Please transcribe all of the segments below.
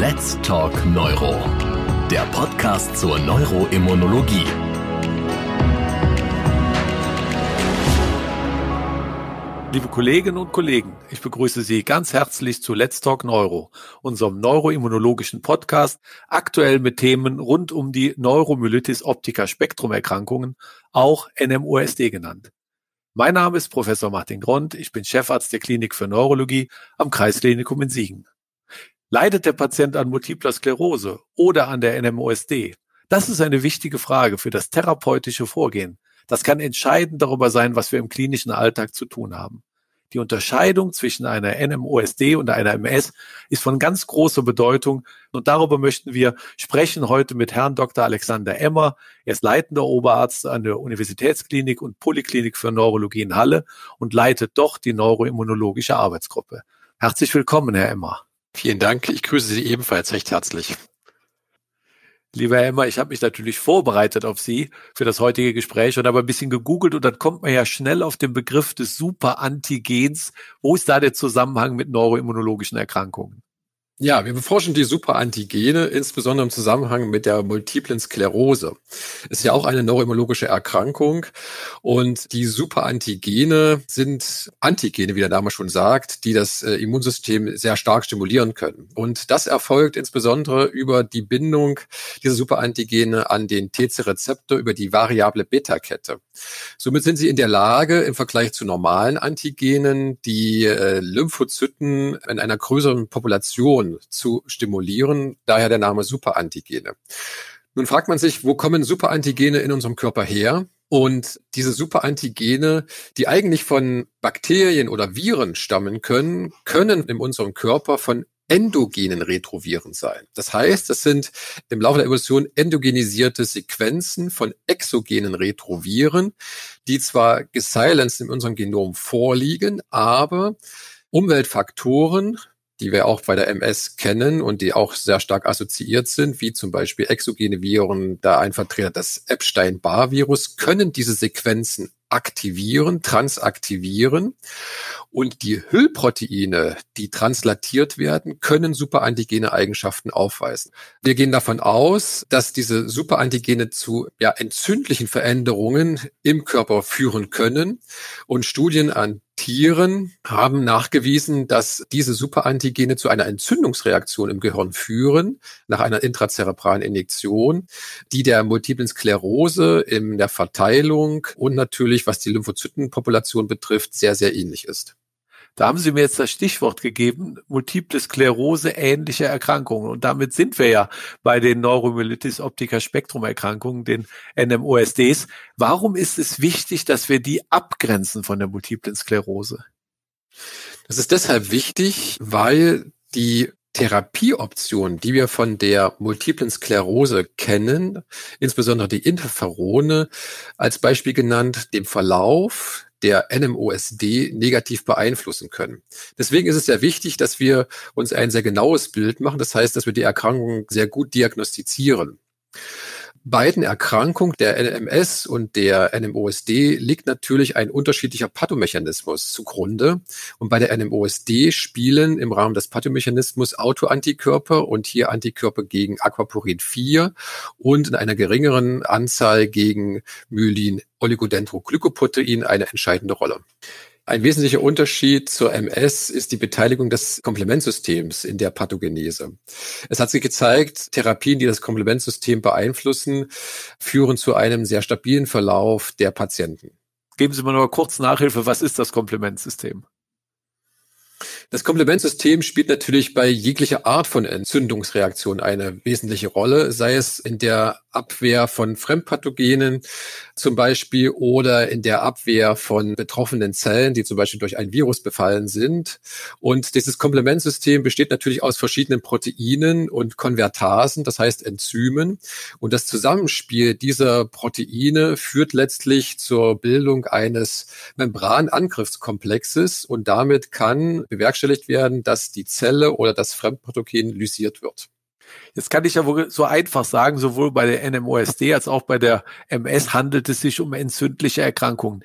Let's Talk Neuro, der Podcast zur Neuroimmunologie. Liebe Kolleginnen und Kollegen, ich begrüße Sie ganz herzlich zu Let's Talk Neuro, unserem neuroimmunologischen Podcast, aktuell mit Themen rund um die Neuromyelitis optica Spektrumerkrankungen, auch NMOSD genannt. Mein Name ist Professor Martin Grond, ich bin Chefarzt der Klinik für Neurologie am Kreisklinikum in Siegen. Leidet der Patient an multipler Sklerose oder an der NMOSD? Das ist eine wichtige Frage für das therapeutische Vorgehen das kann entscheidend darüber sein, was wir im klinischen Alltag zu tun haben. Die Unterscheidung zwischen einer NMOSD und einer MS ist von ganz großer Bedeutung und darüber möchten wir sprechen heute mit Herrn Dr. Alexander Emmer. Er ist leitender Oberarzt an der Universitätsklinik und Poliklinik für Neurologie in Halle und leitet doch die neuroimmunologische Arbeitsgruppe. Herzlich willkommen, Herr Emmer. Vielen Dank. Ich grüße Sie ebenfalls recht herzlich. Lieber Emmer, ich habe mich natürlich vorbereitet auf Sie für das heutige Gespräch und habe ein bisschen gegoogelt und dann kommt man ja schnell auf den Begriff des Superantigens. Wo ist da der Zusammenhang mit neuroimmunologischen Erkrankungen? Ja, wir beforschen die Superantigene, insbesondere im Zusammenhang mit der multiplen Sklerose. Ist ja auch eine neuroimmunologische Erkrankung und die Superantigene sind Antigene, wie der Name schon sagt, die das äh, Immunsystem sehr stark stimulieren können. Und das erfolgt insbesondere über die Bindung dieser Superantigene an den TC-Rezeptor über die variable Beta-Kette. Somit sind sie in der Lage, im Vergleich zu normalen Antigenen die äh, Lymphozyten in einer größeren Population zu stimulieren, daher der Name Superantigene. Nun fragt man sich, wo kommen Superantigene in unserem Körper her? Und diese Superantigene, die eigentlich von Bakterien oder Viren stammen können, können in unserem Körper von endogenen Retroviren sein. Das heißt, das sind im Laufe der Evolution endogenisierte Sequenzen von exogenen Retroviren, die zwar gesilenced in unserem Genom vorliegen, aber Umweltfaktoren die wir auch bei der MS kennen und die auch sehr stark assoziiert sind, wie zum Beispiel exogene Viren, da ein Vertreter des Epstein-Barr-Virus, können diese Sequenzen aktivieren, transaktivieren. Und die Hüllproteine, die translatiert werden, können superantigene Eigenschaften aufweisen. Wir gehen davon aus, dass diese Superantigene zu ja, entzündlichen Veränderungen im Körper führen können. Und Studien an Tieren haben nachgewiesen, dass diese Superantigene zu einer Entzündungsreaktion im Gehirn führen, nach einer intrazerebralen Injektion, die der multiplen Sklerose in der Verteilung und natürlich, was die Lymphozytenpopulation betrifft, sehr, sehr ähnlich ist. Da haben Sie mir jetzt das Stichwort gegeben, multiple Sklerose ähnliche Erkrankungen. Und damit sind wir ja bei den Neuromyelitis optica Spektrum Erkrankungen, den NMOSDs. Warum ist es wichtig, dass wir die abgrenzen von der multiplen Sklerose? Das ist deshalb wichtig, weil die Therapieoptionen, die wir von der multiplen Sklerose kennen, insbesondere die Interferone, als Beispiel genannt, dem Verlauf der NMOSD negativ beeinflussen können. Deswegen ist es sehr wichtig, dass wir uns ein sehr genaues Bild machen. Das heißt, dass wir die Erkrankung sehr gut diagnostizieren beiden Erkrankungen, der NMS und der NMOSD, liegt natürlich ein unterschiedlicher Pathomechanismus zugrunde. Und bei der NMOSD spielen im Rahmen des Pathomechanismus Autoantikörper und hier Antikörper gegen Aquaporin 4 und in einer geringeren Anzahl gegen Myelin Oligodendroglykoprotein eine entscheidende Rolle. Ein wesentlicher Unterschied zur MS ist die Beteiligung des Komplementsystems in der Pathogenese. Es hat sich gezeigt, Therapien, die das Komplementsystem beeinflussen, führen zu einem sehr stabilen Verlauf der Patienten. Geben Sie mir noch kurz Nachhilfe, was ist das Komplementsystem? Das Komplementsystem spielt natürlich bei jeglicher Art von Entzündungsreaktion eine wesentliche Rolle, sei es in der Abwehr von Fremdpathogenen zum Beispiel oder in der Abwehr von betroffenen Zellen, die zum Beispiel durch ein Virus befallen sind. Und dieses Komplementsystem besteht natürlich aus verschiedenen Proteinen und Konvertasen, das heißt Enzymen. Und das Zusammenspiel dieser Proteine führt letztlich zur Bildung eines Membranangriffskomplexes und damit kann bewerkstelligt werden, dass die Zelle oder das Fremdpathogen lysiert wird. Jetzt kann ich ja wohl so einfach sagen, sowohl bei der NMOSD als auch bei der MS handelt es sich um entzündliche Erkrankungen.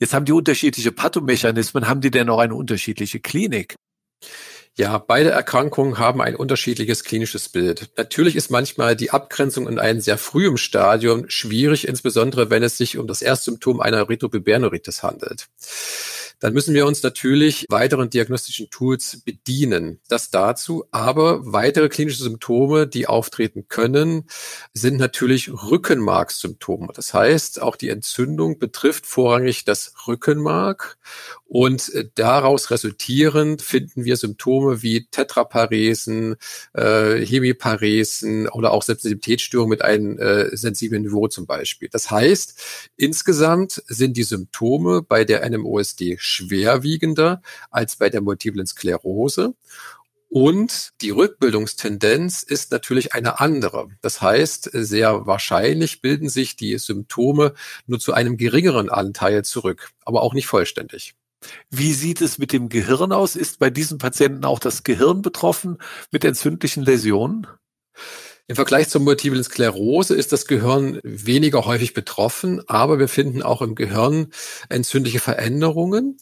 Jetzt haben die unterschiedliche Pathomechanismen, haben die denn auch eine unterschiedliche Klinik? Ja, beide Erkrankungen haben ein unterschiedliches klinisches Bild. Natürlich ist manchmal die Abgrenzung in einem sehr frühen Stadium schwierig, insbesondere wenn es sich um das Erstsymptom einer Retrobiberneuritis handelt dann müssen wir uns natürlich weiteren diagnostischen Tools bedienen. Das dazu. Aber weitere klinische Symptome, die auftreten können, sind natürlich Rückenmarkssymptome. Das heißt, auch die Entzündung betrifft vorrangig das Rückenmark und äh, daraus resultierend finden wir Symptome wie Tetraparesen, äh, Hemiparesen oder auch Sensitivitätsstörungen mit einem äh, sensiblen Niveau zum Beispiel. Das heißt, insgesamt sind die Symptome bei der NMOSD schwerwiegender als bei der multiplen Sklerose. Und die Rückbildungstendenz ist natürlich eine andere. Das heißt, sehr wahrscheinlich bilden sich die Symptome nur zu einem geringeren Anteil zurück, aber auch nicht vollständig. Wie sieht es mit dem Gehirn aus? Ist bei diesen Patienten auch das Gehirn betroffen mit entzündlichen Läsionen? Im Vergleich zur multiplen Sklerose ist das Gehirn weniger häufig betroffen, aber wir finden auch im Gehirn entzündliche Veränderungen,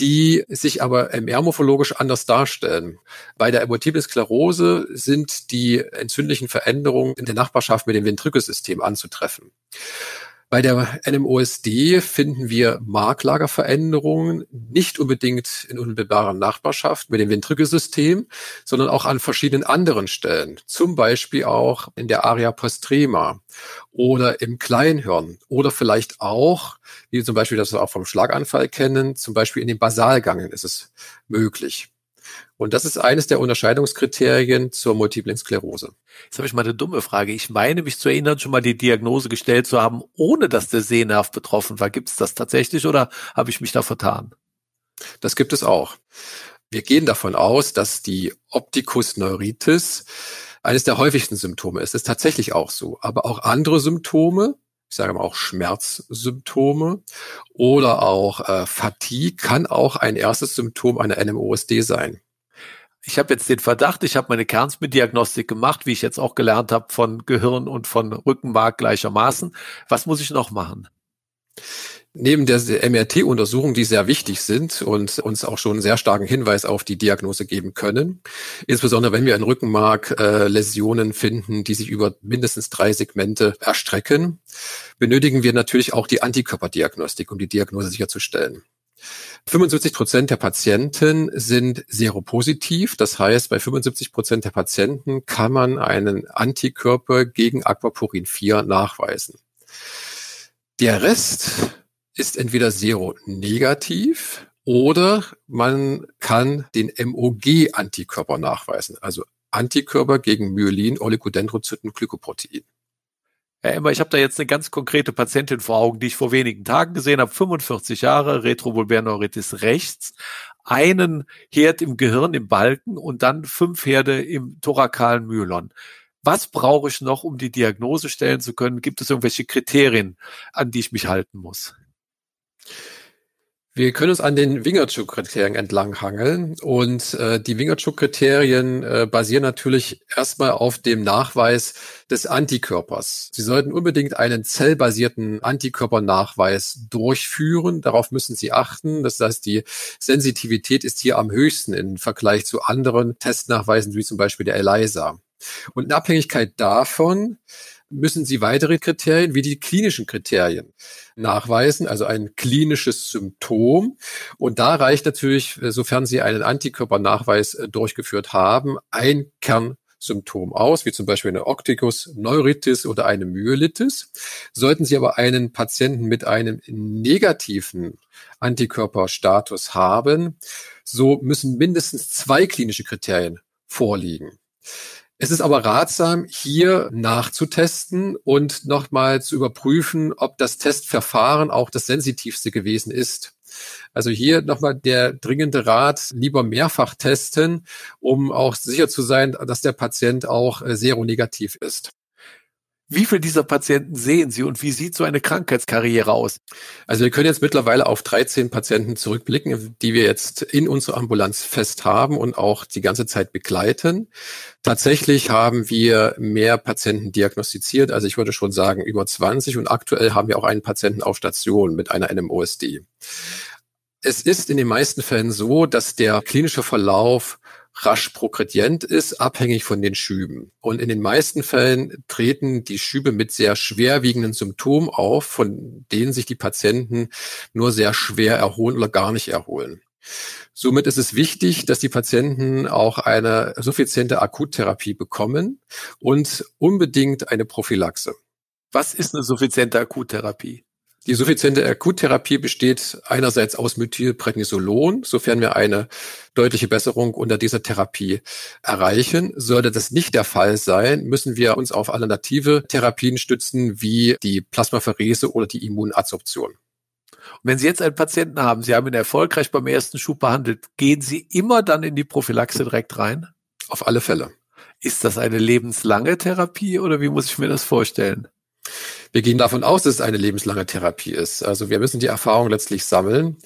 die sich aber MR-morphologisch anders darstellen. Bei der multiplen Sklerose sind die entzündlichen Veränderungen in der Nachbarschaft mit dem Ventrikelsystem anzutreffen. Bei der NMOSD finden wir Marklagerveränderungen nicht unbedingt in unmittelbarer Nachbarschaft mit dem Ventrikelsystem, sondern auch an verschiedenen anderen Stellen. Zum Beispiel auch in der Area postrema oder im Kleinhirn oder vielleicht auch, wie zum Beispiel das wir auch vom Schlaganfall kennen, zum Beispiel in den Basalgangen ist es möglich. Und das ist eines der Unterscheidungskriterien zur multiplen Sklerose. Jetzt habe ich mal eine dumme Frage. Ich meine, mich zu erinnern, schon mal die Diagnose gestellt zu haben, ohne dass der Sehnerv betroffen war. Gibt es das tatsächlich oder habe ich mich da vertan? Das gibt es auch. Wir gehen davon aus, dass die Opticus neuritis eines der häufigsten Symptome ist. Das ist tatsächlich auch so. Aber auch andere Symptome, ich sage mal auch Schmerzsymptome oder auch äh, Fatigue kann auch ein erstes Symptom einer NMOSD sein ich habe jetzt den Verdacht, ich habe meine Kernspin-Diagnostik gemacht, wie ich jetzt auch gelernt habe, von Gehirn und von Rückenmark gleichermaßen. Was muss ich noch machen? Neben der MRT-Untersuchung, die sehr wichtig sind und uns auch schon einen sehr starken Hinweis auf die Diagnose geben können, insbesondere wenn wir in Rückenmark äh, Läsionen finden, die sich über mindestens drei Segmente erstrecken, benötigen wir natürlich auch die Antikörperdiagnostik, um die Diagnose sicherzustellen. 75 Prozent der Patienten sind seropositiv. Das heißt, bei 75 Prozent der Patienten kann man einen Antikörper gegen Aquaporin 4 nachweisen. Der Rest ist entweder seronegativ oder man kann den MOG-Antikörper nachweisen, also Antikörper gegen Myelin, Oligodendrozyten, Glykoprotein. Herr Emmer, ich habe da jetzt eine ganz konkrete Patientin vor Augen, die ich vor wenigen Tagen gesehen habe, 45 Jahre, Retrovulbärneuritis rechts, einen Herd im Gehirn im Balken und dann fünf Herde im thorakalen Myelon. Was brauche ich noch, um die Diagnose stellen zu können? Gibt es irgendwelche Kriterien, an die ich mich halten muss? Wir können uns an den Wingertschuk-Kriterien entlanghangeln und äh, die Wingertschuk-Kriterien äh, basieren natürlich erstmal auf dem Nachweis des Antikörpers. Sie sollten unbedingt einen zellbasierten Antikörpernachweis durchführen. Darauf müssen Sie achten. Das heißt, die Sensitivität ist hier am höchsten im Vergleich zu anderen Testnachweisen, wie zum Beispiel der ELISA. Und in Abhängigkeit davon müssen Sie weitere Kriterien wie die klinischen Kriterien nachweisen, also ein klinisches Symptom. Und da reicht natürlich, sofern Sie einen Antikörpernachweis äh, durchgeführt haben, ein Kernsymptom aus, wie zum Beispiel eine Octicus Neuritis oder eine Myelitis. Sollten Sie aber einen Patienten mit einem negativen Antikörperstatus haben, so müssen mindestens zwei klinische Kriterien vorliegen. Es ist aber ratsam, hier nachzutesten und nochmal zu überprüfen, ob das Testverfahren auch das sensitivste gewesen ist. Also hier nochmal der dringende Rat, lieber mehrfach testen, um auch sicher zu sein, dass der Patient auch äh, seronegativ ist. Wie viel dieser Patienten sehen Sie und wie sieht so eine Krankheitskarriere aus? Also wir können jetzt mittlerweile auf 13 Patienten zurückblicken, die wir jetzt in unserer Ambulanz fest haben und auch die ganze Zeit begleiten. Tatsächlich haben wir mehr Patienten diagnostiziert, also ich würde schon sagen über 20 und aktuell haben wir auch einen Patienten auf Station mit einer NMOSD. Es ist in den meisten Fällen so, dass der klinische Verlauf rasch progredient ist, abhängig von den Schüben. Und in den meisten Fällen treten die Schübe mit sehr schwerwiegenden Symptomen auf, von denen sich die Patienten nur sehr schwer erholen oder gar nicht erholen. Somit ist es wichtig, dass die Patienten auch eine suffiziente Akuttherapie bekommen und unbedingt eine Prophylaxe. Was ist eine suffiziente Akuttherapie? Die suffiziente Akuttherapie besteht einerseits aus Methylprednisolon, sofern wir eine deutliche Besserung unter dieser Therapie erreichen. Sollte das nicht der Fall sein, müssen wir uns auf alternative Therapien stützen, wie die Plasmapherese oder die Immunadsorption. Und wenn Sie jetzt einen Patienten haben, Sie haben ihn erfolgreich beim ersten Schub behandelt, gehen Sie immer dann in die Prophylaxe direkt rein? Auf alle Fälle. Ist das eine lebenslange Therapie oder wie muss ich mir das vorstellen? Wir gehen davon aus, dass es eine lebenslange Therapie ist. Also wir müssen die Erfahrung letztlich sammeln.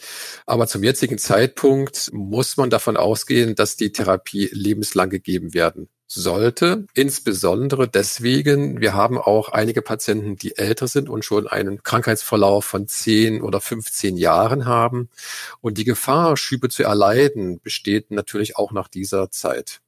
Aber zum jetzigen Zeitpunkt muss man davon ausgehen, dass die Therapie lebenslang gegeben werden sollte. Insbesondere deswegen, wir haben auch einige Patienten, die älter sind und schon einen Krankheitsverlauf von 10 oder 15 Jahren haben. Und die Gefahr, Schübe zu erleiden, besteht natürlich auch nach dieser Zeit.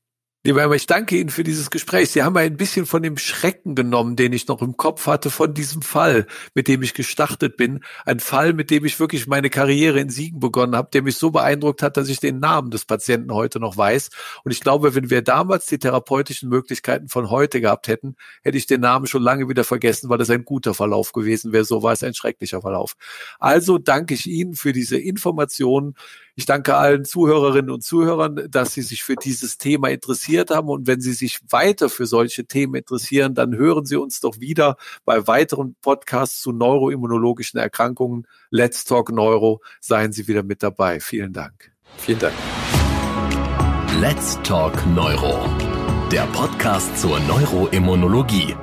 Lieber Herr, ich danke Ihnen für dieses Gespräch. Sie haben ein bisschen von dem Schrecken genommen, den ich noch im Kopf hatte von diesem Fall, mit dem ich gestartet bin. Ein Fall, mit dem ich wirklich meine Karriere in Siegen begonnen habe, der mich so beeindruckt hat, dass ich den Namen des Patienten heute noch weiß. Und ich glaube, wenn wir damals die therapeutischen Möglichkeiten von heute gehabt hätten, hätte ich den Namen schon lange wieder vergessen, weil es ein guter Verlauf gewesen wäre. So war es ein schrecklicher Verlauf. Also danke ich Ihnen für diese Informationen ich danke allen Zuhörerinnen und Zuhörern, dass sie sich für dieses Thema interessiert haben. Und wenn Sie sich weiter für solche Themen interessieren, dann hören Sie uns doch wieder bei weiteren Podcasts zu neuroimmunologischen Erkrankungen. Let's Talk Neuro. Seien Sie wieder mit dabei. Vielen Dank. Vielen Dank. Let's Talk Neuro. Der Podcast zur Neuroimmunologie